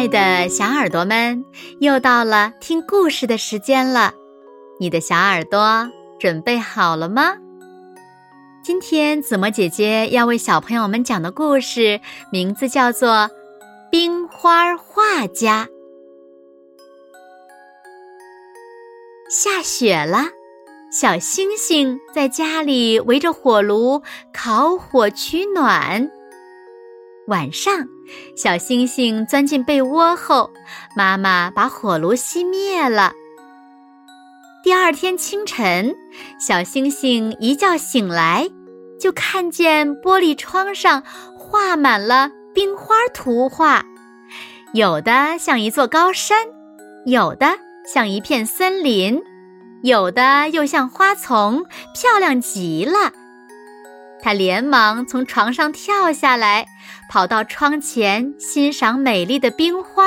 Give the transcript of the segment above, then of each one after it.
爱的小耳朵们，又到了听故事的时间了。你的小耳朵准备好了吗？今天子墨姐姐要为小朋友们讲的故事名字叫做《冰花画家》。下雪了，小星星在家里围着火炉烤火取暖。晚上，小星星钻进被窝后，妈妈把火炉熄灭了。第二天清晨，小星星一觉醒来，就看见玻璃窗上画满了冰花图画，有的像一座高山，有的像一片森林，有的又像花丛，漂亮极了。他连忙从床上跳下来，跑到窗前欣赏美丽的冰花。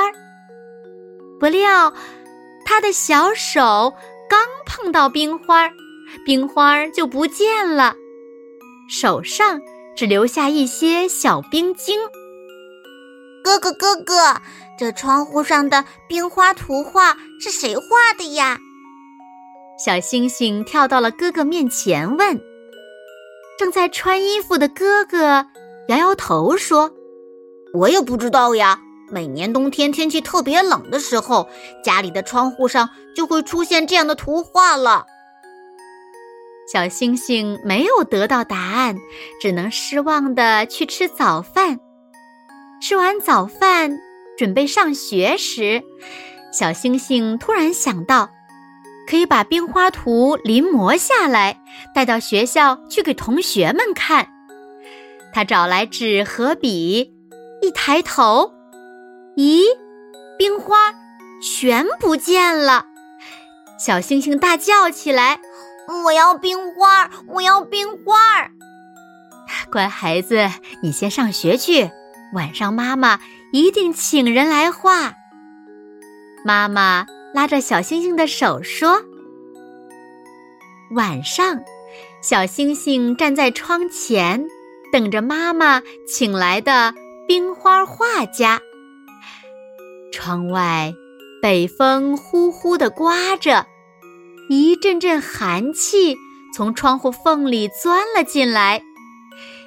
不料，他的小手刚碰到冰花，冰花就不见了，手上只留下一些小冰晶。哥哥，哥哥，这窗户上的冰花图画是谁画的呀？小星星跳到了哥哥面前问。正在穿衣服的哥哥摇摇头说：“我也不知道呀。每年冬天天气特别冷的时候，家里的窗户上就会出现这样的图画了。”小星星没有得到答案，只能失望的去吃早饭。吃完早饭，准备上学时，小星星突然想到。可以把冰花图临摹下来，带到学校去给同学们看。他找来纸和笔，一抬头，咦，冰花全不见了！小星星大叫起来：“我要冰花！我要冰花！”乖孩子，你先上学去，晚上妈妈一定请人来画。妈妈。拉着小星星的手说：“晚上，小星星站在窗前，等着妈妈请来的冰花画家。窗外，北风呼呼地刮着，一阵阵寒气从窗户缝里钻了进来，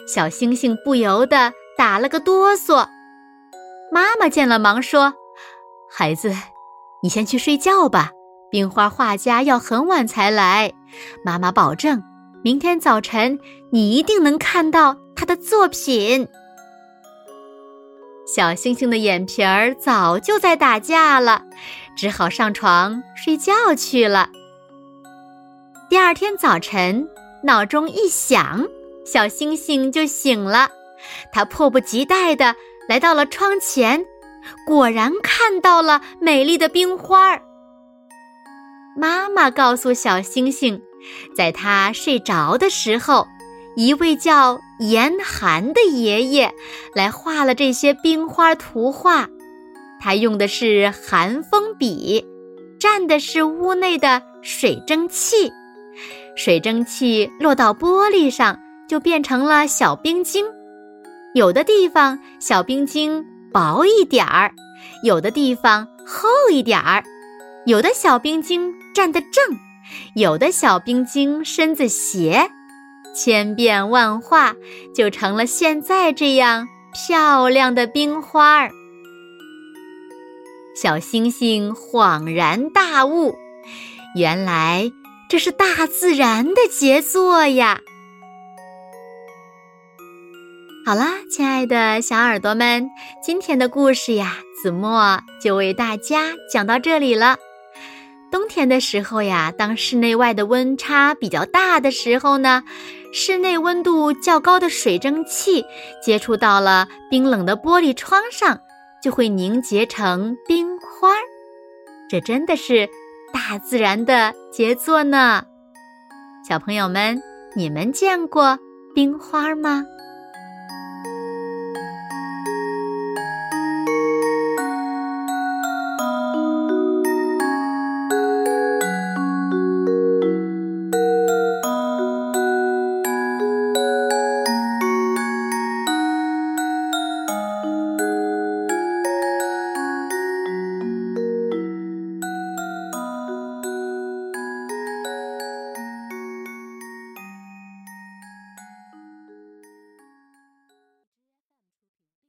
小星星不由得打了个哆嗦。妈妈见了，忙说：‘孩子。’”你先去睡觉吧，冰花画家要很晚才来。妈妈保证，明天早晨你一定能看到他的作品。小星星的眼皮儿早就在打架了，只好上床睡觉去了。第二天早晨，闹钟一响，小星星就醒了，他迫不及待地来到了窗前。果然看到了美丽的冰花儿。妈妈告诉小星星，在他睡着的时候，一位叫严寒的爷爷来画了这些冰花图画。他用的是寒风笔，蘸的是屋内的水蒸气。水蒸气落到玻璃上，就变成了小冰晶。有的地方小冰晶。薄一点儿，有的地方厚一点儿，有的小冰晶站得正，有的小冰晶身子斜，千变万化，就成了现在这样漂亮的冰花儿。小星星恍然大悟，原来这是大自然的杰作呀！好啦，亲爱的小耳朵们，今天的故事呀，子墨就为大家讲到这里了。冬天的时候呀，当室内外的温差比较大的时候呢，室内温度较高的水蒸气接触到了冰冷的玻璃窗上，就会凝结成冰花儿。这真的是大自然的杰作呢。小朋友们，你们见过冰花吗？